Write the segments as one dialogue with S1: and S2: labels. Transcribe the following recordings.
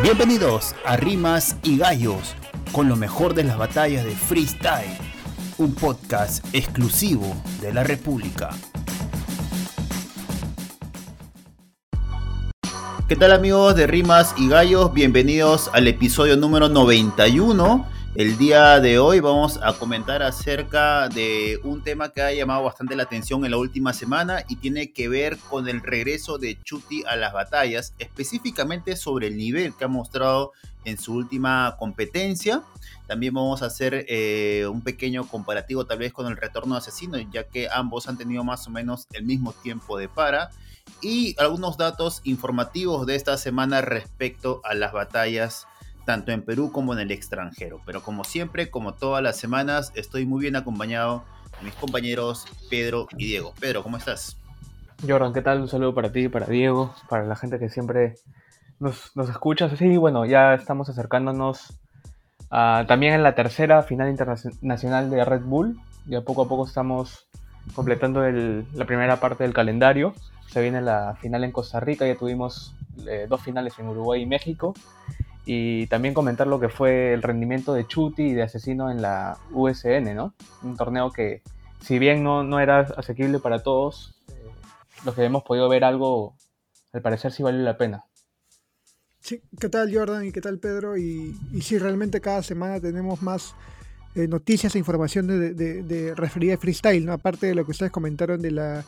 S1: Bienvenidos a Rimas y Gallos, con lo mejor de las batallas de freestyle, un podcast exclusivo de la República. ¿Qué tal amigos de Rimas y Gallos? Bienvenidos al episodio número 91 el día de hoy vamos a comentar acerca de un tema que ha llamado bastante la atención en la última semana y tiene que ver con el regreso de Chuti a las batallas, específicamente sobre el nivel que ha mostrado en su última competencia. También vamos a hacer eh, un pequeño comparativo tal vez con el retorno de Asesino, ya que ambos han tenido más o menos el mismo tiempo de para. Y algunos datos informativos de esta semana respecto a las batallas tanto en Perú como en el extranjero. Pero como siempre, como todas las semanas, estoy muy bien acompañado de mis compañeros Pedro y Diego. Pedro, ¿cómo estás?
S2: Jordan, ¿qué tal? Un saludo para ti, para Diego, para la gente que siempre nos, escucha. Sí, bueno, ya estamos acercándonos también en la tercera final internacional de Red Bull. Ya poco a poco estamos completando la primera parte del calendario. Se viene la final en Costa Rica, ya tuvimos eh, dos finales en Uruguay y México y también comentar lo que fue el rendimiento de Chuti y de Asesino en la USN, ¿no? Un torneo que, si bien no, no era asequible para todos, eh, los que hemos podido ver algo, al parecer sí valió la pena.
S3: Sí, ¿qué tal Jordan y qué tal Pedro? Y, y sí, realmente cada semana tenemos más eh, noticias e información de, de, de, referida a freestyle, ¿no? Aparte de lo que ustedes comentaron de la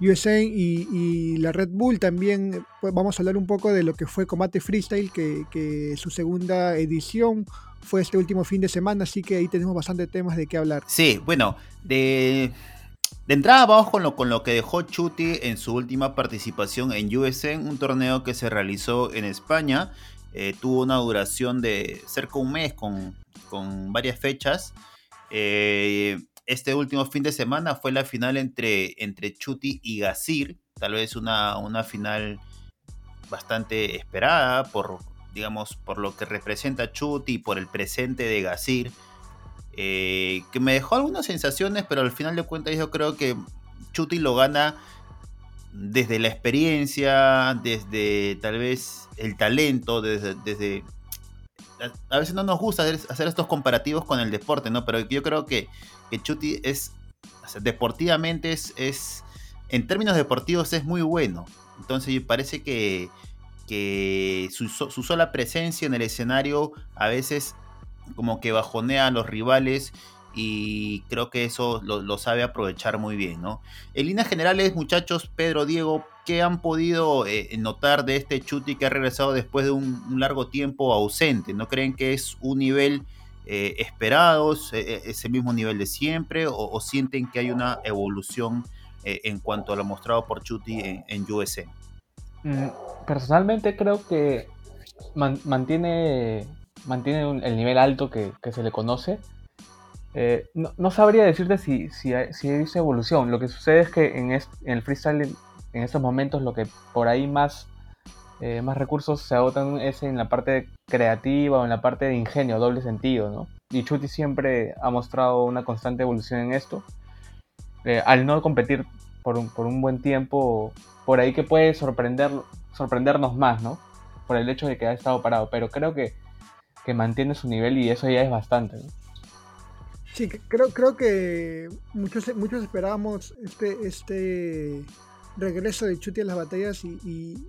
S3: USA y, la Red Bull. También pues, vamos a hablar un poco de lo que fue Combate Freestyle, que, su segunda edición fue este último fin de semana, así que ahí tenemos bastante temas de qué hablar.
S1: Sí, bueno, de, de entrada vamos con lo, con lo que dejó Chuti en su última participación en USN, un torneo que se realizó en España. Eh, tuvo una duración de cerca de un mes con, con varias fechas. Eh, este último fin de semana fue la final entre, entre Chuti y Gazir, tal vez una, una final bastante esperada por, digamos, por lo que representa Chuti y por el presente de Gazir, eh, que me dejó algunas sensaciones, pero al final de cuentas yo creo que Chuti lo gana desde la experiencia, desde tal vez el talento, desde a veces no nos gusta hacer, estos comparativos con el deporte, ¿no? Pero yo creo que, que Chuti es, deportivamente es, es, en términos deportivos es muy bueno. Entonces parece que, que su, sola presencia en el escenario a veces como que bajonea a los rivales y creo que eso lo, sabe aprovechar muy bien, ¿no? En líneas generales, muchachos, Pedro, Diego, ¿qué han podido eh, notar de este Chuti que ha regresado después de un, largo tiempo ausente? ¿No creen que es un nivel eh, esperado, eh, ese mismo nivel de siempre, o, sienten que hay una evolución en cuanto a lo mostrado por Chuti en, en
S2: mm, Personalmente creo que mantiene, mantiene el nivel alto que, se le conoce eh, no, sabría decirte si, si, si dice evolución. Lo que sucede es que en, el freestyle, en estos momentos, lo que por ahí más, eh, más recursos se agotan es en la parte creativa o en la parte de ingenio, doble sentido, ¿no? Y Chuti siempre ha mostrado una constante evolución en esto. Eh, al no competir por un, por un, buen tiempo, por ahí que puede sorprender, sorprendernos más, ¿no? Por el hecho de que ha estado parado. Pero creo que, que mantiene su nivel y eso ya es bastante, ¿no?
S3: Sí, creo, creo que muchos, muchos esperábamos este, este regreso de Chuti a las batallas y,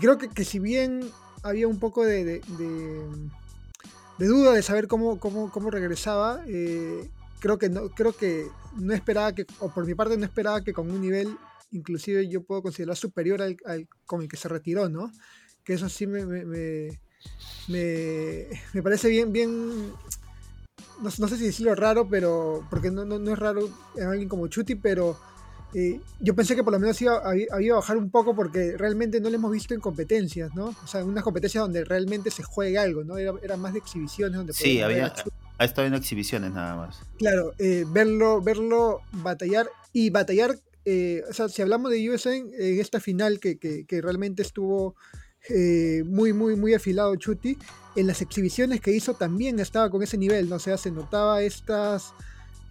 S3: creo que, si bien había un poco de, de, duda de saber cómo, cómo, cómo regresaba, eh, creo, que no, creo que no esperaba que, o por mi parte no esperaba que con un nivel inclusive yo puedo considerar superior al, con el que se retiró, ¿no? Que eso sí me, me, me, me parece bien, bien no, sé si decirlo raro, pero porque no, no, es raro en alguien como Chuti, pero eh, yo pensé que por lo menos iba, a bajar un poco porque realmente no lo hemos visto en competencias, ¿no? O sea, en unas competencias donde realmente se juega algo, ¿no? Era, más de exhibiciones donde
S1: Sí, había, ha estado en exhibiciones nada más.
S3: Claro, eh, verlo, verlo batallar y batallar, eh, o sea, si hablamos de USN en esta final que, que, que realmente estuvo eh, muy, muy, muy afilado Chuti. En las exhibiciones que hizo también estaba con ese nivel, ¿no? O sea, se notaba estas,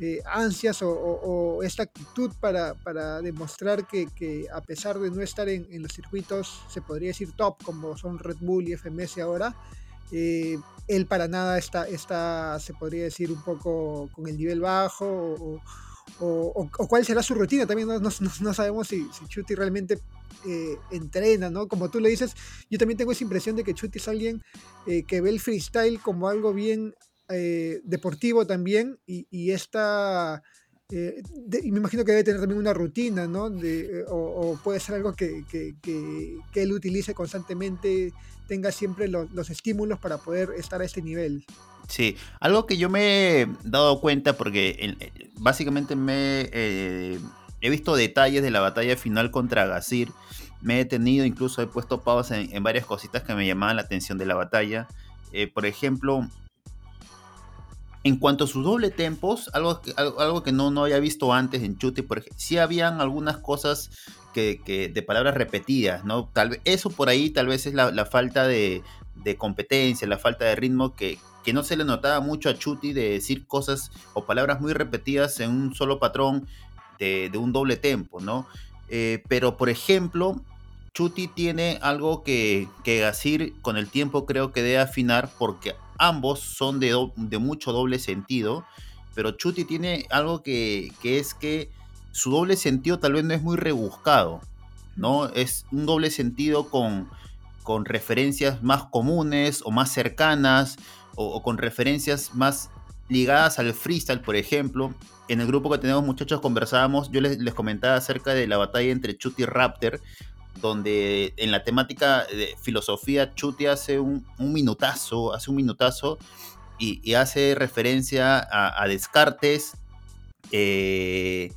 S3: eh, ansias o, esta actitud para, demostrar que, a pesar de no estar en, los circuitos, se podría decir top, como son Red Bull y FMS ahora, eh, él para nada está, está, se podría decir, un poco con el nivel bajo o, cuál será su rutina. También no, sabemos si, si, Chuti realmente eh, entrena, ¿no? Como tú le dices, yo también tengo esa impresión de que Chuti es alguien que ve el freestyle como algo bien eh, deportivo también y, esta... Eh, y me imagino que debe tener también una rutina, ¿no? De, eh, o, puede ser algo que, él utilice constantemente, tenga siempre los estímulos para poder estar a este nivel.
S1: Sí, algo que yo me he dado cuenta porque básicamente me he visto detalles de la batalla final contra Gazir, me he detenido, incluso he puesto pausas en, varias cositas que me llamaban la atención de la batalla. por ejemplo, en cuanto a sus doble tempos, algo que, algo, que no, no había visto antes en Chute, por ejemplo, sí habían algunas cosas que, de palabras repetidas, ¿no? Tal vez, eso por ahí tal vez es la, falta de, competencia, la falta de ritmo que, que no se le notaba mucho a Chuti de decir cosas o palabras muy repetidas en un solo patrón de, un doble tempo, ¿no? Eh, pero por ejemplo, Chuti tiene algo que, que con el tiempo creo que debe afinar porque ambos son de, mucho doble sentido, pero Chuti tiene algo que, es que su doble sentido tal vez no es muy rebuscado, ¿no? Es un doble sentido con, con referencias más comunes o más cercanas o, con referencias más ligadas al freestyle, por ejemplo. En el grupo que tenemos muchachos conversábamos, yo les, les comentaba acerca de la batalla entre Chuti y Raptor, donde en la temática de filosofía Chuti hace un, minutazo, hace un minutazo y, hace referencia a, Descartes, eh,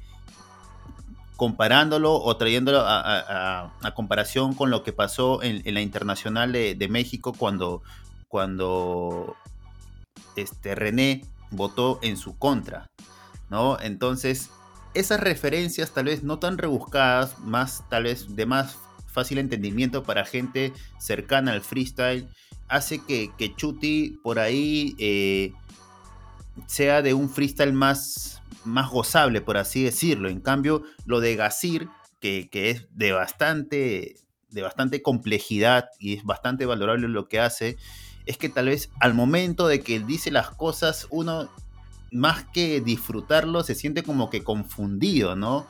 S1: comparándolo o trayéndolo a, comparación con lo que pasó en, la Internacional de, México cuando, cuando este, René votó en su contra. ¿no? Entonces, esas referencias tal vez no tan rebuscadas, más tal vez de más fácil entendimiento para gente cercana al freestyle, hace que, que Chuti por ahí eh, sea de un freestyle más, más gozable, por así decirlo. En cambio, lo de Gasir, que, es de bastante, de bastante complejidad y es bastante valorable lo que hace, es que tal vez al momento de que dice las cosas, uno más que disfrutarlo se siente como que confundido, ¿no?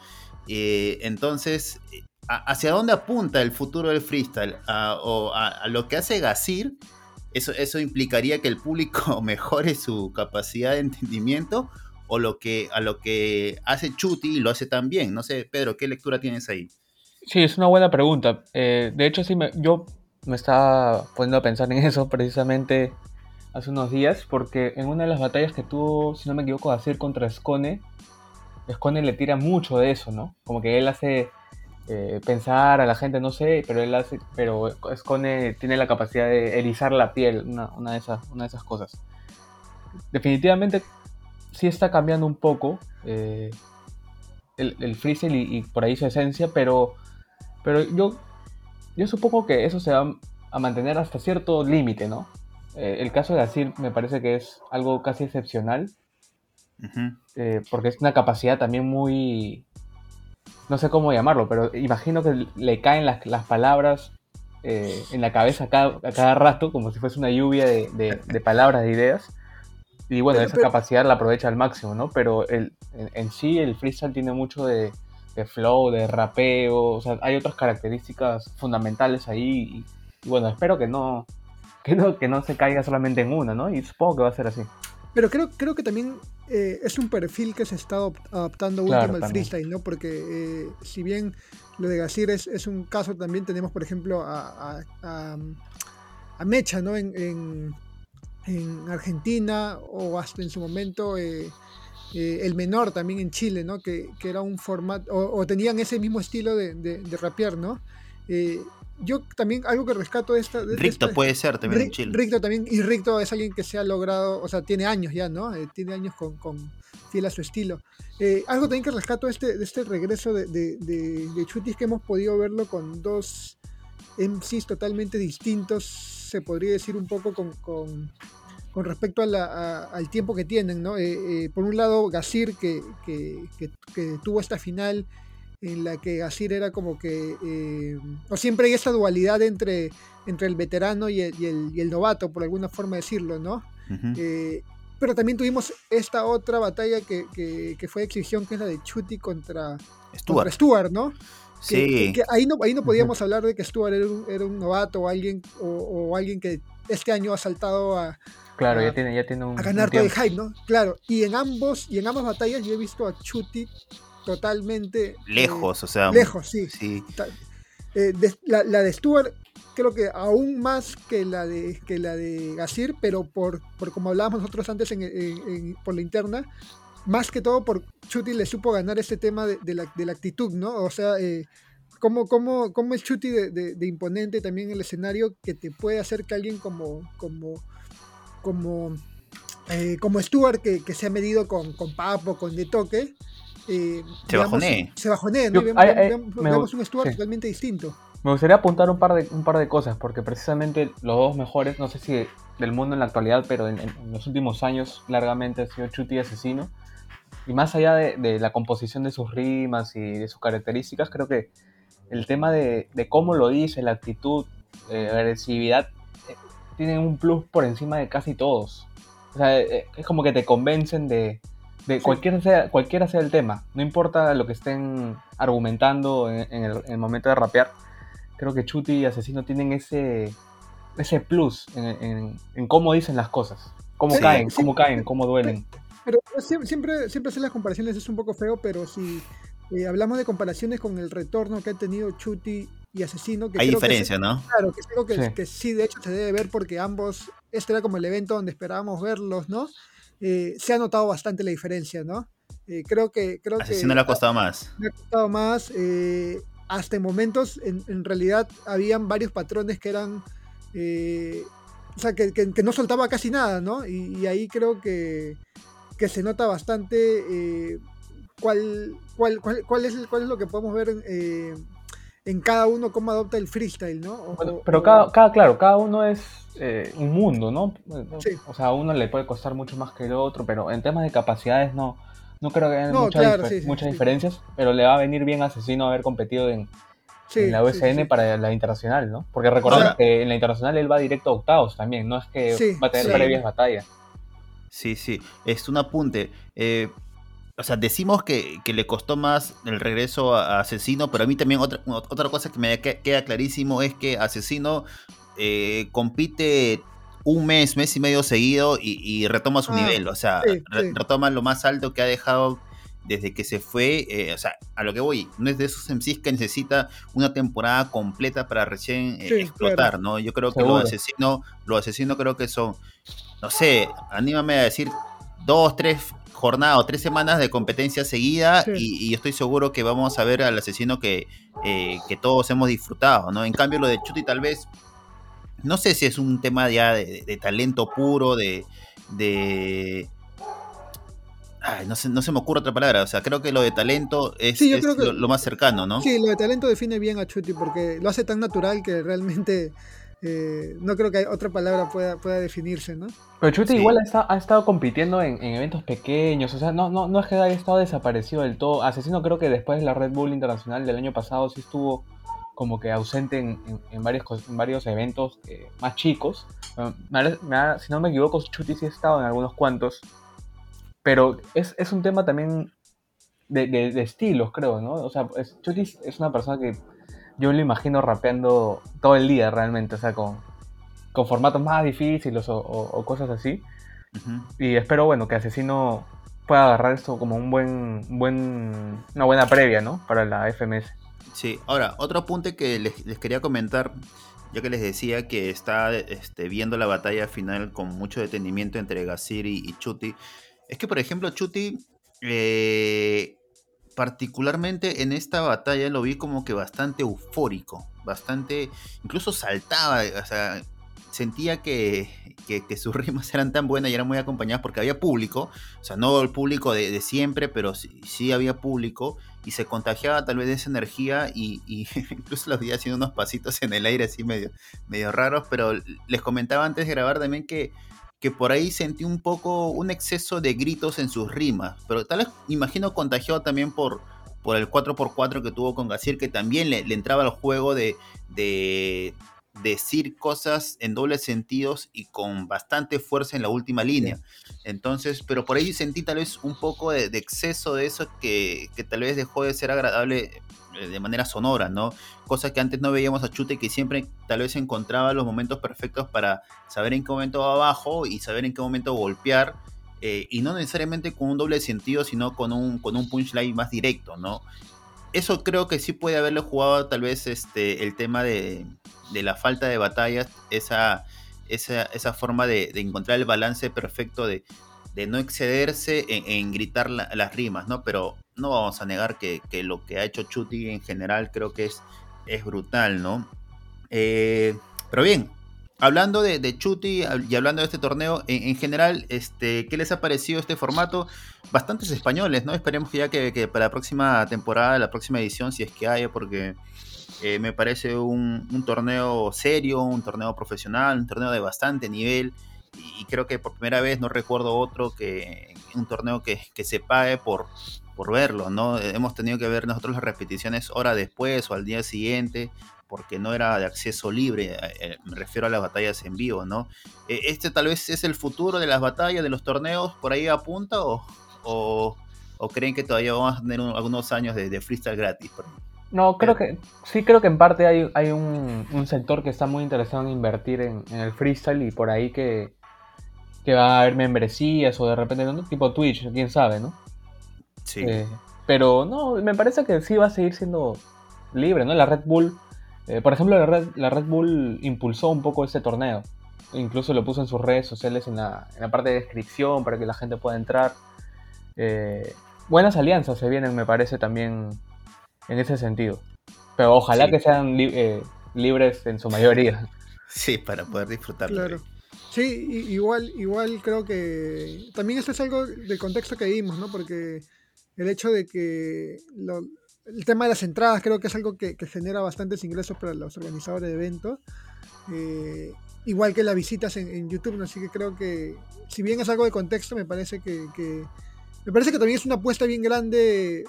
S1: Eh, entonces, ¿hacia dónde apunta el futuro del freestyle? ¿O a, lo que hace Gasir? Eso, ¿Eso implicaría que el público mejore su capacidad de entendimiento? ¿O lo que, a lo que hace Chuti y lo hace tan bien? No sé, Pedro, ¿qué lectura tienes ahí?
S2: Sí, es una buena pregunta. Eh, de hecho, sí, yo me estaba poniendo a pensar en eso precisamente hace unos días, porque en una de las batallas que tuvo, si no me equivoco, Gasir contra Scone, Scone le tira mucho de eso, ¿no? Como que él hace eh, pensar a la gente, no sé, pero él hace, pero tiene la capacidad de erizar la piel, una, de, esas, una de esas cosas. Definitivamente sí está cambiando un poco eh, el, el freestyle y, por ahí su esencia, pero, pero yo, yo supongo que eso se va a mantener hasta cierto límite, ¿no? Eh, el caso de Asir me parece que es algo casi excepcional, porque es una capacidad también muy, no sé cómo llamarlo, pero imagino que le caen las, palabras eh, en la cabeza a cada, rato, como si fuese una lluvia de, palabras, de ideas. Y bueno, esa capacidad la aprovecha al máximo, ¿no? Pero el, en, sí el freestyle tiene mucho de, flow, de rapeo, o sea, hay otras características fundamentales ahí. Y, bueno, espero que no, que no, que no se caiga solamente en una, ¿no? Y supongo que va a ser así.
S3: Pero creo, creo que también eh, es un perfil que se está adaptando último al freestyle, ¿no? Porque eh, si bien lo de Gasir es, un caso, también tenemos, por ejemplo, a, Mecha, ¿no? En, Argentina o hasta en su momento eh, el menor también en Chile, ¿no? Que, era un formato, o, tenían ese mismo estilo de, de, rapear, ¿no? Yo también algo que rescato de esta...
S1: Ricto puede ser también en Chile.
S3: Ricto también, y Ricto es alguien que se ha logrado, o sea, tiene años ya, ¿no? Eh, tiene años con, con, fiel a su estilo. Eh, algo también que rescato de este, de este regreso de, de, de, Chutis que hemos podido verlo con dos MCs totalmente distintos, se podría decir un poco con, con, con respecto al tiempo que tienen, ¿no? Eh, por un lado, Gasir, que, que, tuvo esta final en la que Gasir era como que, o siempre hay esa dualidad entre, entre el veterano y el, y el, novato, por alguna forma decirlo, ¿no? pero también tuvimos esta otra batalla que, que, fue de exhibición, que es la de Chuti contra Stuart, ¿no?
S1: Sí.
S3: ahí, no, ahí no podíamos hablar de que Stuart era un, novato o alguien, o, alguien que este año ha saltado a,
S2: Claro, ya tiene, ya tiene un.
S3: A ganar todo el hype, ¿no? Claro. Y en ambos, y en ambas batallas yo he visto a Chuti totalmente. Eh,
S1: lejos, o sea.
S3: Lejos, sí. sí. Eh, la, la, de Stuart creo que aún más que la de, que la de Gasir, pero por, por como hablábamos nosotros antes en, por la interna, más que todo por Chuti le supo ganar ese tema de, la, de la, actitud, ¿no? O sea, eh, cómo, cómo, cómo, es Chuti de, imponente también en el escenario que te puede hacer que alguien como, como, como, eh, como Stuart, que, que, se ha medido con, con Papo, con De Toque,
S1: eh, se bajonee.
S3: Se bajonee, ¿no? vemos, un Stuart totalmente distinto.
S2: Me gustaría apuntar un par, de, un par de cosas, porque precisamente los dos mejores, no sé si del mundo en la actualidad, pero en, los últimos años largamente ha sido Chuti y Asesino. Y más allá de, la composición de sus rimas y de sus características, creo que el tema de, cómo lo dice, la actitud, eh, agresividad, eh, tienen un plus por encima de casi todos. O sea, eh, es como que te convencen de, de cualquiera, sea, cualquiera sea el tema. No importa lo que estén argumentando en el momento de rapear creo que Chuti y Asesino tienen ese, ese plus en, cómo dicen las cosas, cómo caen, cómo caen, cómo duelen.
S3: Pero, siempre, siempre hacer las comparaciones es un poco feo, pero si eh, hablamos de comparaciones con el retorno que ha tenido Chuti y Asesino, que
S1: hay diferencia, ¿no?
S3: Claro, que creo que sí. que sí, de hecho se debe ver porque ambos, este era como el evento donde esperábamos verlos, ¿no? Eh, se ha notado bastante la diferencia, ¿no? Eh, creo que... Creo
S1: Asesino le ha costado más.
S3: Le ha costado más hasta en momentos, en, realidad, habían varios patrones que eran. Eh, o sea, que, no soltaba casi nada, ¿no? Y, ahí creo que, que, se nota bastante eh, cuál, cuál, cuál, es, cuál es lo que podemos ver eh, en cada uno, cómo adopta el freestyle, ¿no?
S2: pero cada, cada, claro, cada uno es un mundo, ¿no? O sea, a uno le puede costar mucho más que el otro, pero en temas de capacidades no no creo que haya muchas diferencias, pero le va a venir bien a Asesino haber competido en, la USN para la internacional, ¿no? Porque recordemos que en la internacional él va directo a octavos también, no es que va a tener previas batallas.
S1: Sí, sí, es un apunte. Eh, o sea, decimos que, le costó más el regreso a, Asesino, pero a mí también otra, otra cosa que me queda clarísimo es que Asesino eh, compite un mes, mes y medio seguido y, retoma su ah, nivel, o sea, retoma lo más alto que ha dejado desde que se fue, eh, o sea, a lo que voy, no es de esos MCs que necesita una temporada completa para recién eh, explotar, ¿no? Yo creo que los asesinos, los asesinos creo que son, no sé, anímame a decir dos, tres jornadas o tres semanas de competencia seguida y, y, estoy seguro que vamos a ver al asesino que, eh, que todos hemos disfrutado, ¿no? En cambio lo de Chuti tal vez no sé si es un tema ya de, talento puro, de... de no, se, no se me ocurre otra palabra, o sea, creo que lo de talento es, lo, más cercano, ¿no?
S3: Sí, lo de talento define bien a Chuti porque lo hace tan natural que realmente eh, no creo que otra palabra pueda, pueda definirse, ¿no?
S2: Pero Chuti igual ha, estado compitiendo en, eventos pequeños, o sea, no, no, no es que haya estado desaparecido del todo. Asesino creo que después de la Red Bull Internacional del año pasado sí estuvo como que ausente en, varios, varios eventos eh, más chicos. si no me equivoco, Chuti sí ha estado en algunos cuantos. Pero es, un tema también de, estilos, creo, ¿no? O sea, es, Chuti es una persona que yo lo imagino rapeando todo el día realmente, o sea, con, con formatos más difíciles o, cosas así. Y espero, bueno, que Asesino pueda agarrar esto como un buen, buen, una buena previa, ¿no? Para la FMS.
S1: Sí, ahora, otro apunte que les, quería comentar, ya que les decía que está este, viendo la batalla final con mucho detenimiento entre Gasiri y, Chuti, es que, por ejemplo, Chuti, eh, particularmente en esta batalla, lo vi como que bastante eufórico, bastante, incluso saltaba, o sea, sentía que, sus rimas eran tan buenas y eran muy acompañadas porque había público, o sea, no el público de, siempre, pero sí, había público y se contagiaba tal vez de esa energía y, incluso los veía haciendo unos pasitos en el aire así medio, medio raros, pero les comentaba antes de grabar también que, que por ahí sentí un poco un exceso de gritos en sus rimas, pero tal vez imagino contagiado también por, por el 4x4 que tuvo con Gacier, que también le, entraba al juego de, de, decir cosas en dobles sentidos y con bastante fuerza en la última línea. Entonces, pero por ahí sentí tal vez un poco de, exceso de eso que, que, tal vez dejó de ser agradable de manera sonora, ¿no? Cosa que antes no veíamos a Chute que siempre tal vez encontraba los momentos perfectos para saber en qué momento va abajo y saber en qué momento golpear. Eh, y no necesariamente con un doble sentido, sino con un, con un punchline más directo, ¿no? Eso creo que sí puede haberle jugado tal vez este, el tema de, de la falta de batallas, esa, esa, esa forma de, de, encontrar el balance perfecto de, de no excederse en, gritar las rimas, ¿no? Pero no vamos a negar que, lo que ha hecho Chuti en general creo que es, es brutal, ¿no? Eh, pero bien, hablando de, Chuti y hablando de este torneo, en, general, este, ¿qué les ha parecido este formato? Bastantes españoles, ¿no? Esperemos que ya que, para la próxima temporada, la próxima edición, si es que haya, porque eh, me parece un, un torneo serio, un torneo profesional, un torneo de bastante nivel y creo que por primera vez no recuerdo otro que un torneo que, que se pague por, por verlo, ¿no? Hemos tenido que ver nosotros las repeticiones hora después o al día siguiente porque no era de acceso libre, eh, eh, me refiero a las batallas en vivo, ¿no? Eh, ¿Este tal vez es el futuro de las batallas, de los torneos, por ahí apunta o, o, creen que todavía vamos a tener algunos años de, freestyle gratis?
S2: No, creo que sí creo que en parte hay, hay un, un, sector que está muy interesado en invertir en, el freestyle y por ahí que, que va a haber membresías o de repente, tipo Twitch, quién sabe, ¿no? Sí. Eh, pero no, me parece que sí va a seguir siendo libre, ¿no? La Red Bull, eh, por ejemplo, la Red, la Red Bull impulsó un poco este torneo. Incluso lo puso en sus redes sociales en la, en la parte de descripción para que la gente pueda entrar. Eh, buenas alianzas se vienen, me parece, también en ese sentido. Pero ojalá que sean libres en su mayoría.
S1: Sí, para poder disfrutarlo. Claro.
S3: Sí, igual, igual creo que también esto es algo del contexto que vimos, ¿no? Porque el hecho de que el tema de las entradas creo que es algo que, genera bastantes ingresos para los organizadores de eventos. Eh, igual que las visitas en, YouTube, así que creo que si bien es algo de contexto, me parece que, que, me parece que también es una apuesta bien grande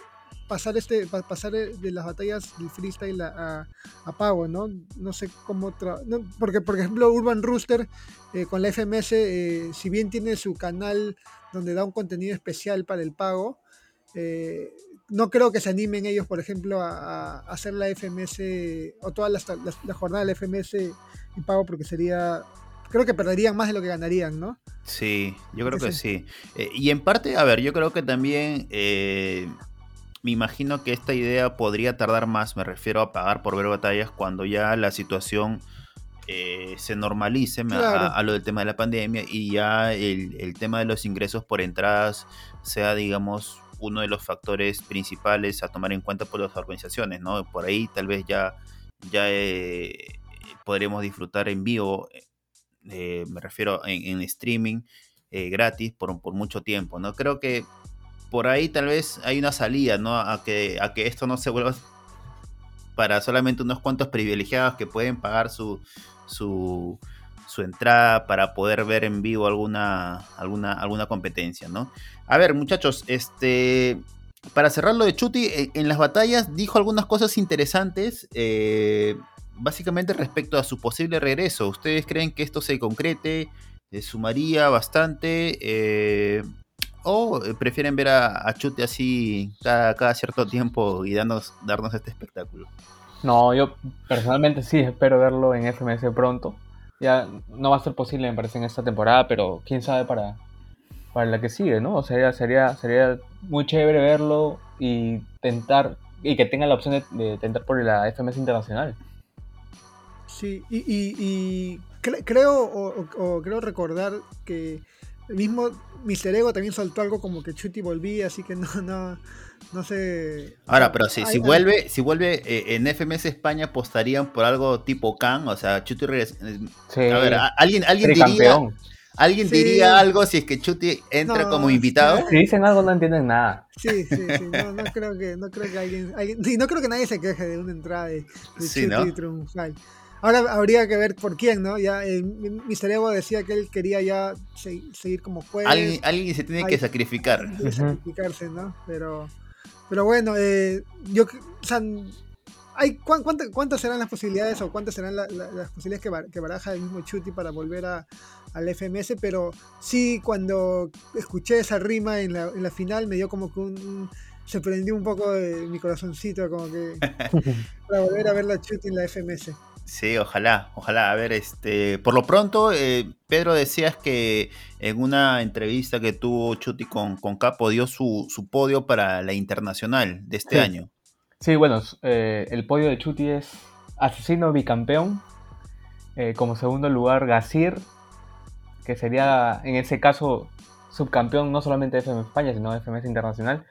S3: pasar este pasar de las batallas del freestyle a, a, pago, ¿no? No sé cómo porque por ejemplo Urban Rooster eh, con la FMS eh, si bien tiene su canal donde da un contenido especial para el pago eh, no creo que se animen ellos, por ejemplo, a, hacer la FMS o toda la, jornada de la FMS en pago porque sería creo que perderían más de lo que ganarían, ¿no?
S1: Sí, yo creo que sí. y en parte, a ver, yo creo que también me imagino que esta idea podría tardar más, me refiero a pagar por ver batallas cuando ya la situación eh, se normalice a, lo del tema de la pandemia y ya el, tema de los ingresos por entradas sea, digamos, uno de los factores principales a tomar en cuenta por las organizaciones, ¿no? Por ahí tal vez ya, ya eh, podremos disfrutar en vivo, eh, me refiero en, streaming, gratis por, por mucho tiempo, ¿no? Creo que por ahí tal vez hay una salida, ¿no? A que, a que esto no se vuelva para solamente unos cuantos privilegiados que pueden pagar su, su, su entrada para poder ver en vivo alguna, alguna, alguna competencia, ¿no? A ver, muchachos, este, para cerrar lo de Chuti, eh, en las batallas dijo algunas cosas interesantes, eh, básicamente respecto a su posible regreso. ¿Ustedes creen que esto se concrete? Eh, ¿Sumaría bastante? ¿O prefieren ver a, Chute así cada, cierto tiempo y darnos, darnos este espectáculo?
S2: No, yo personalmente sí espero verlo en FMS pronto. Ya no va a ser posible, me parece, en esta temporada, pero quién sabe para, para la que sigue, ¿no? O sea, sería, sería muy chévere verlo y tentar, y que tenga la opción de, tentar por la FMS internacional.
S3: Sí, y, creo, o, creo recordar que el mismo Mister Ego también soltó algo como que Chuti volvía, así que no, no, no sé.
S1: Ahora, pero si, si vuelve, si vuelve eh, en FMS España apostarían por algo tipo Khan, o sea, Chuti regresa. Eh, a ver, alguien, alguien diría. ¿Alguien diría algo si es que Chuti entra como invitado?
S2: Si dicen algo no entienden nada.
S3: Sí, sí, sí. No, no creo que, no creo que alguien, alguien, sí, no creo que nadie se queje de una entrada de, Chuti triunfal. Ahora habría que ver por quién, ¿no? Ya eh, Mr. Evo decía que él quería ya seguir como juez.
S1: Alguien, se tiene que sacrificar.
S3: sacrificarse, ¿no? Pero, pero bueno, eh, yo, o sea, hay, ¿cuántas, ¿cuántas, serán las posibilidades o cuántas serán las posibilidades que, baraja el mismo Chuti para volver a, al FMS? Pero sí, cuando escuché esa rima en la, en la final me dio como que un se prendió un poco de mi corazoncito, como que para volver a ver la Chuti en la FMS.
S1: Sí, ojalá, ojalá. A ver, este, por lo pronto, eh, Pedro decías que en una entrevista que tuvo Chuti con, con Capo dio su, podio para la internacional de este año.
S2: Sí, bueno, eh, el podio de Chuti es Asesino Bicampeón, eh, como segundo lugar Gasir, que sería en ese caso subcampeón no solamente de FM España, sino de FMS Internacional.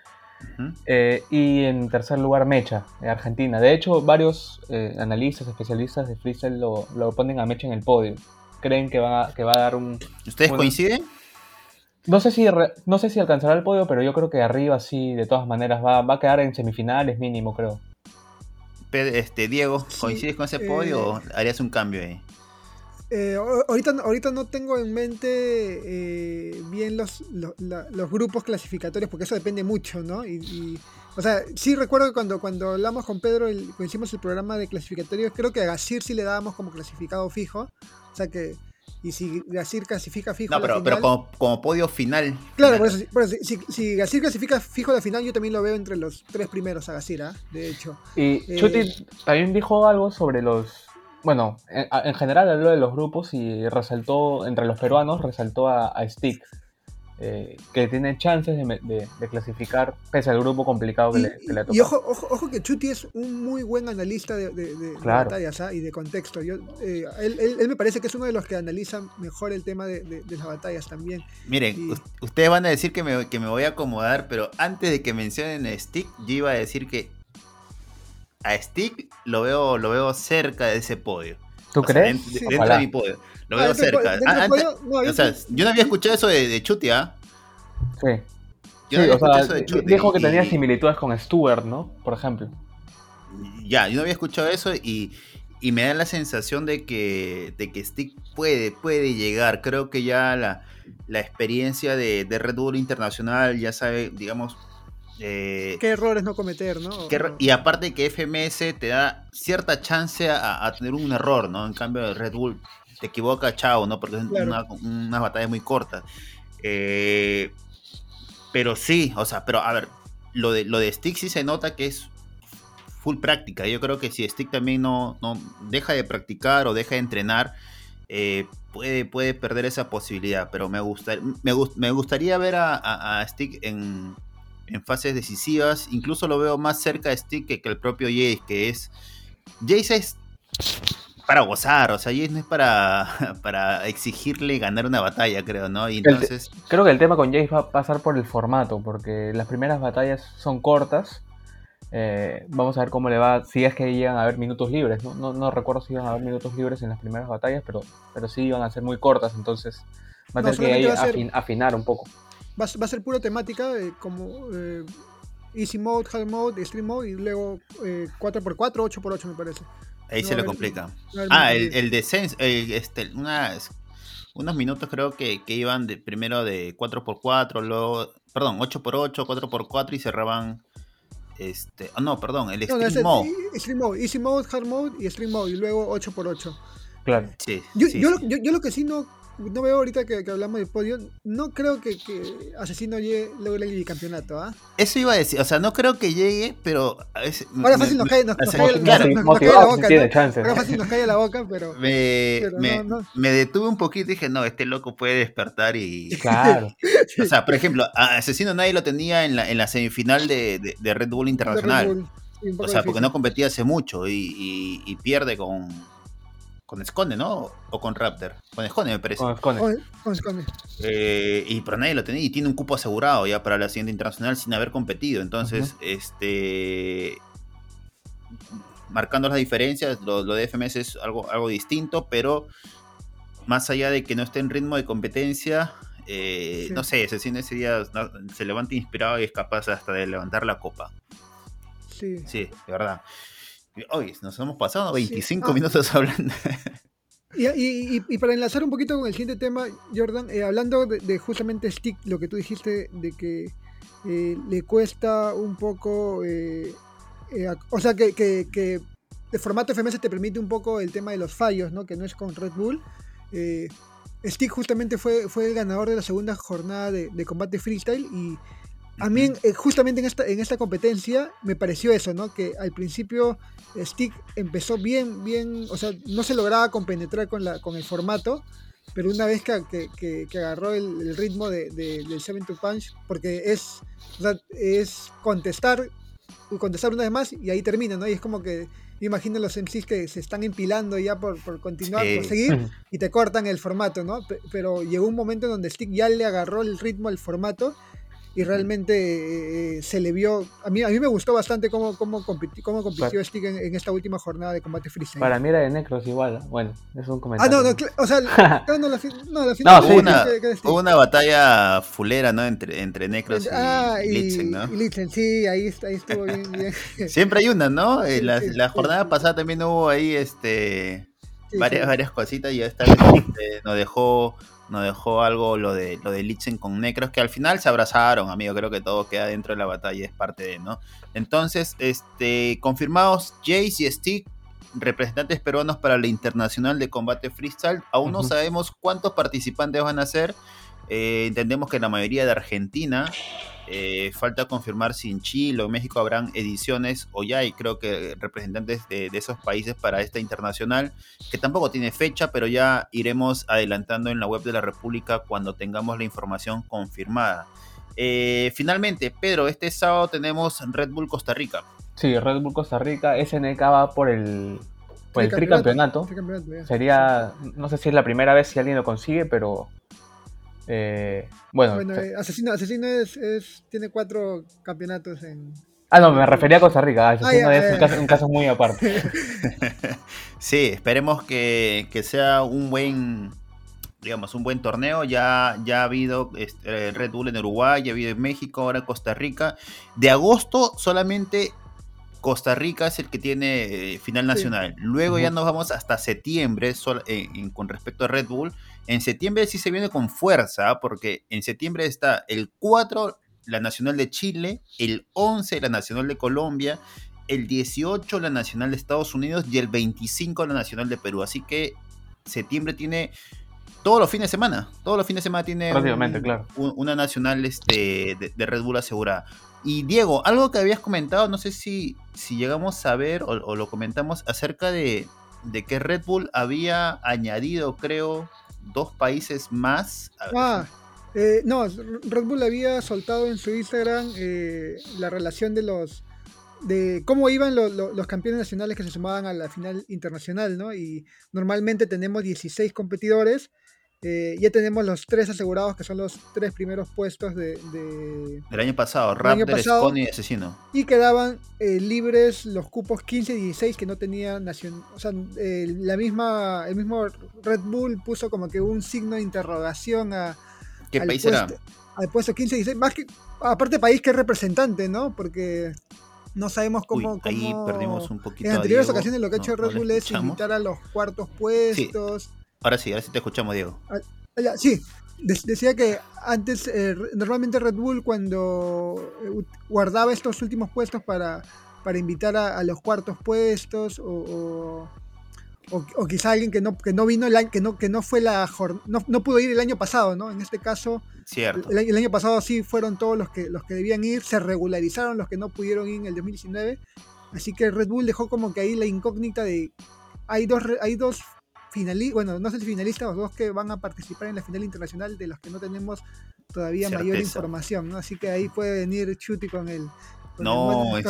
S2: Eh, y en tercer lugar, Mecha, de Argentina. De hecho, varios eh, analistas, especialistas de freestyle lo, ponen a Mecha en el podio. Creen que va, que va a dar un.
S1: ¿Ustedes coinciden?
S2: No sé, si, no sé si alcanzará el podio, pero yo creo que arriba sí, de todas maneras, va, va a quedar en semifinales mínimo, creo.
S1: Este, Diego, ¿coincides con ese podio o eh, harías un cambio ahí?
S3: Eh, ahorita, ahorita no tengo en mente eh, bien los, los, grupos clasificatorios, porque eso depende mucho, ¿no? Y, o sea, sí recuerdo que cuando, cuando hablamos con Pedro, el, cuando hicimos el programa de clasificatorios, creo que a Gasir sí le dábamos como clasificado fijo. O sea que, y si Gasir clasifica fijo.
S1: No, pero, pero como, podio final.
S3: Claro, por eso, si, si, Gasir clasifica fijo la final, yo también lo veo entre los tres primeros a Gasir, ¿ah? de hecho.
S2: Y eh, Chuti también dijo algo sobre los bueno, en, general habló de los grupos y resaltó, entre los peruanos, resaltó a, Stick, eh, que tiene chances de, clasificar pese al grupo complicado que, le, ha tocado.
S3: Y ojo, ojo, que Chuti es un muy buen analista de, batallas ¿ah? y de contexto. Yo, eh, él, me parece que es uno de los que analiza mejor el tema de, las batallas también.
S1: Miren, ustedes van a decir que me, que me voy a acomodar, pero antes de que mencionen a Stick, yo iba a decir que a Stick lo veo, lo veo cerca de ese podio.
S2: ¿Tú crees?
S1: dentro, de mi podio. Lo veo cerca. o sea, yo no había escuchado eso de, de Chuti, ¿ah?
S2: Sí. Yo no había escuchado eso de Chuti. Dijo que tenía similitudes con Stuart, ¿no? Por ejemplo.
S1: Ya, yo no había escuchado eso y, y me da la sensación de que, de que Stick puede, puede llegar. Creo que ya la, la experiencia de, de Red Bull Internacional ya sabe, digamos,
S3: eh, ¿Qué errores no cometer, no?
S1: y aparte que FMS te da cierta chance a, tener un error, ¿no? En cambio Red Bull te equivoca, chao, ¿no? Porque es una, una, batalla muy corta. Eh, pero sí, o sea, pero a ver, lo de, lo de Stick sí se nota que es full práctica. Yo creo que si Stick también no, no deja de practicar o deja de entrenar, eh, puede, puede perder esa posibilidad. Pero me, gusta, me, me gustaría ver a Stick en, en fases decisivas. Incluso lo veo más cerca de Stick que, el propio Jace, que es. Jace es para gozar, o sea, Jace no es para, para exigirle ganar una batalla, creo, ¿no? Y entonces...
S2: creo que el tema con Jace va a pasar por el formato, porque las primeras batallas son cortas. Eh, vamos a ver cómo le va, si es que llegan a haber minutos libres. ¿no? No, recuerdo si iban a haber minutos libres en las primeras batallas, pero, pero sí iban a ser muy cortas, entonces va a tener que afinar un poco
S3: va, a ser pura temática como eh, Easy Mode, Hard Mode, Extreme Mode y luego 4x4, 8x8 me parece.
S1: Ahí se le complica. ah, el, el descenso, este, unas, unos minutos creo que, que iban de, primero de 4x4, luego, perdón, 8x8, 4x4 y cerraban este, oh, no, perdón, el Extreme Mode.
S3: Extreme Mode, Easy Mode, Hard Mode y Extreme Mode y luego 8x8.
S2: Claro.
S1: Sí,
S3: yo, yo, yo, lo que sí no no veo ahorita que, hablamos de podio, no creo que, Asesino llegue logre el campeonato, ¿ah?
S1: Eso iba a decir, o sea, no creo que llegue, pero...
S3: Ahora fácil nos cae, nos, cae, la boca, Ahora fácil nos cae la boca, pero...
S1: Me, me, detuve un poquito y dije, no, este loco puede despertar y...
S2: Claro.
S1: o sea, por ejemplo, Asesino nadie lo tenía en la, en la semifinal de, de, Red Bull Internacional. o sea, porque no competía hace mucho y pierde con con Esconde, ¿no? O con Raptor. Con Esconde, me parece.
S3: Con Esconde.
S1: Eh, y pero nadie lo tenía y tiene un cupo asegurado ya para la siguiente internacional sin haber competido. Entonces, este. Marcando las diferencias, lo, de FMS es algo, algo distinto, pero más allá de que no esté en ritmo de competencia, eh, no sé, ese, ese día se levanta inspirado y es capaz hasta de levantar la copa.
S3: Sí.
S1: Sí, de verdad. Hoy nos hemos pasado 25 ah. minutos hablando.
S3: Y, para enlazar un poquito con el siguiente tema, Jordan, eh, hablando de, justamente Stick, lo que tú dijiste de que eh, le cuesta un poco, eh, o sea, que, que, el formato FMS te permite un poco el tema de los fallos, ¿no? que no es con Red Bull. Stick justamente fue, fue el ganador de la segunda jornada de, de combate freestyle y a mí, eh, justamente en esta, en esta competencia, me pareció eso, ¿no? Que al principio Stick empezó bien, bien, o sea, no se lograba compenetrar con, la, con el formato, pero una vez que, que, agarró el, ritmo de, del Seven to Punch, porque es, es contestar, contestar una vez más y ahí termina, ¿no? Y es como que, me imagino los MCs que se están empilando ya por, por continuar, por seguir, y te cortan el formato, ¿no? Pero llegó un momento donde Stick ya le agarró el ritmo al formato y realmente eh, se le vio. A mí, a mí me gustó bastante cómo, cómo, compitió, cómo compitió Stig en, esta última jornada de combate freestyle.
S2: Para mí era de Necros igual. Bueno, es un comentario.
S3: Ah, no, no, o sea, no, la,
S1: no, la final. hubo, una, hubo una batalla fulera, ¿no? Entre, entre Necros
S3: ah, y, Litzen, ¿no? Y Litzen, sí, ahí, ahí estuvo bien. bien.
S1: Siempre hay una, ¿no? Eh, la, la jornada pasada también hubo ahí este. varias, varias cositas y esta vez este, nos dejó nos dejó algo lo de lo de Litzen con Necros, que al final se abrazaron, amigo. Creo que todo queda dentro de la batalla, es parte de, ¿no? Entonces, este, confirmados Jace y Stick, representantes peruanos para la Internacional de Combate Freestyle. Aún no sabemos cuántos participantes van a ser. Eh, entendemos que la mayoría de Argentina. Eh, falta confirmar si en Chile o México habrán ediciones o ya hay creo que representantes de, esos países para esta internacional, que tampoco tiene fecha, pero ya iremos adelantando en la web de la República cuando tengamos la información confirmada. Eh, finalmente, Pedro, este sábado tenemos Red Bull Costa Rica.
S2: Sí, Red Bull Costa Rica, SNK va por el, por el tricampeonato. Sería, no sé si es la primera vez si alguien lo consigue, pero eh, bueno,
S3: eh, Asesino, Asesino es, tiene cuatro campeonatos en.
S2: Ah, no, me refería a Costa Rica. Asesino es un, caso, muy aparte.
S1: sí, esperemos que, sea un buen digamos, un buen torneo. Ya, ya ha habido este, Red Bull en Uruguay, ya ha habido en México, ahora Costa Rica. De agosto solamente Costa Rica es el que tiene eh, final nacional. Luego ya nos vamos hasta septiembre con respecto a Red Bull en septiembre sí se viene con fuerza, porque en septiembre está el 4, la Nacional de Chile, el 11, la Nacional de Colombia, el 18, la Nacional de Estados Unidos y el 25, la Nacional de Perú. Así que septiembre tiene todos los fines de semana. Todos los fines de semana tiene una nacional este, de, Red Bull asegurada. Y Diego, algo que habías comentado, no sé si, si llegamos a ver o, lo comentamos acerca de, de, que Red Bull había añadido, creo, dos países más.
S3: Ah, eh, no, Red Bull había soltado en su Instagram eh, la relación de los de cómo iban los campeones nacionales que se sumaban a la final internacional, ¿no? Y normalmente tenemos 16 competidores eh, ya tenemos los tres asegurados, que son los tres primeros puestos de...
S1: El año pasado, Raptor, Spawn y Asesino.
S3: Y quedaban eh, libres los cupos 15 y 16 que no tenían nación... O sea, la misma, el mismo Red Bull puso como que un signo de interrogación a...
S1: ¿Qué país era?
S3: Al puesto 15 y 16. Más que, aparte país que es representante, ¿no? Porque no sabemos cómo,
S1: ahí perdimos un poquito.
S3: En anteriores ocasiones lo que ha hecho Red Bull es invitar a los cuartos puestos.
S1: Ahora sí, ahora sí te escuchamos, Diego.
S3: Ah, sí, decía que antes, eh, normalmente Red Bull cuando eh, guardaba estos últimos puestos para, para invitar a, los cuartos puestos o, o, quizá alguien que no, que no vino, el año, que no, que no fue la no, no pudo ir el año pasado, ¿no? En este caso,
S1: Cierto.
S3: El, el, año pasado sí fueron todos los que, los que debían ir, se regularizaron los que no pudieron ir en el 2019, así que Red Bull dejó como que ahí la incógnita de hay dos, hay dos finalista, bueno, no sé si finalista o dos que van a participar en la final internacional de los que no tenemos todavía mayor información, ¿no? Así que ahí puede venir Chuti con el con
S1: no,
S3: el,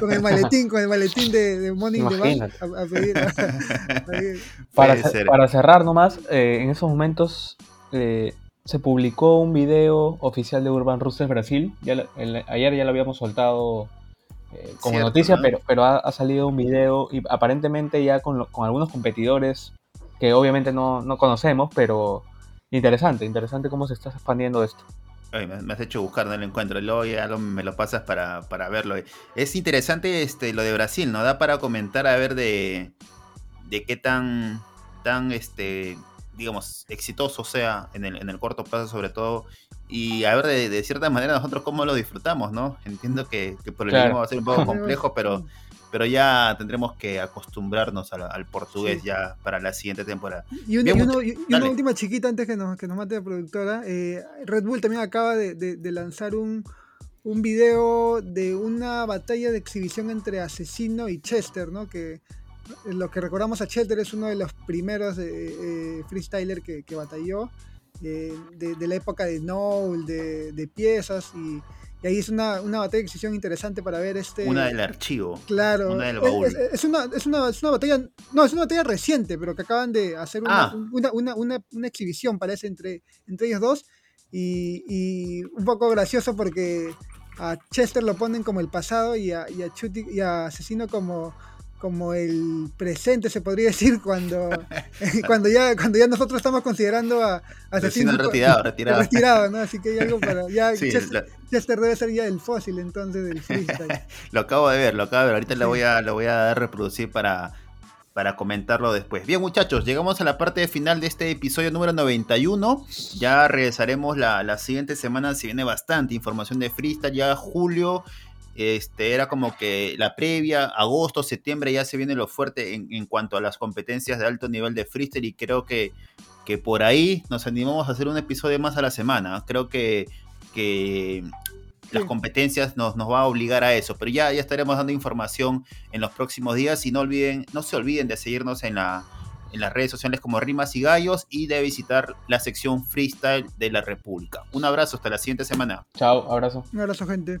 S3: con, el maletín, con el maletín de, de Money in a, pedir,
S2: Para, cerrar nomás, eh, en esos momentos eh, se publicó un video oficial de Urban Roosters Brasil. Ya, ayer ya lo habíamos soltado eh, como noticia, pero, pero ha, salido un video y aparentemente ya con, con algunos competidores que obviamente no, no, conocemos, pero interesante, interesante cómo se está expandiendo esto.
S1: me, has hecho buscar, no lo encuentro. Luego ya me lo pasas para, verlo. Es interesante este, lo de Brasil, ¿no? Da para comentar a ver de, de qué tan, tan este, digamos, exitoso sea en el, en el corto plazo, sobre todo. Y a ver, de, cierta manera, nosotros cómo lo disfrutamos, ¿no? Entiendo que, por el mismo va a ser un poco complejo, pero pero ya tendremos que acostumbrarnos al, portugués ya para la siguiente temporada.
S3: Y, una, última chiquita antes que nos, que nos mate la productora. Eh, Red Bull también acaba de, lanzar un, un, video de una batalla de exhibición entre Asesino y Chester, ¿no? Que lo que recordamos a Chester es uno de los primeros eh, eh freestyler que, que batalló. Eh, de, la época de Noel, de, de piezas y y ahí es una, una batalla de decisión interesante para ver este.
S1: Una del archivo.
S3: Claro. Una del baúl. Es, una, es, una, es, una, batalla. No, es una batalla reciente, pero que acaban de hacer una, ah. una, una, una, exhibición, parece, entre, entre ellos dos. Y, y, un poco gracioso porque a Chester lo ponen como el pasado y a, y a, Chuti, y a Asesino como como el presente se podría decir cuando, cuando ya cuando ya nosotros estamos considerando a,
S1: asesino retirado, retirado.
S3: retirado ¿no? así que hay algo para ya Chester, debe ser ya el fósil entonces del freestyle
S1: lo acabo de ver lo acabo de ver ahorita lo voy a lo voy a reproducir para para comentarlo después. Bien muchachos, llegamos a la parte final de este episodio número 91. Ya regresaremos la, la siguiente semana, si viene bastante información de freestyle. Ya julio este, era como que la previa, agosto, septiembre ya se viene lo fuerte en, cuanto a las competencias de alto nivel de freestyle y creo que, que por ahí nos animamos a hacer un episodio más a la semana. Creo que, que las competencias nos, nos va a obligar a eso, pero ya, ya estaremos dando información en los próximos días y no olviden, no se olviden de seguirnos en la en las redes sociales como Rimas y Gallos y de visitar la sección freestyle de la República. Un abrazo, hasta la siguiente semana.
S2: Chao, abrazo.
S3: Un abrazo, gente.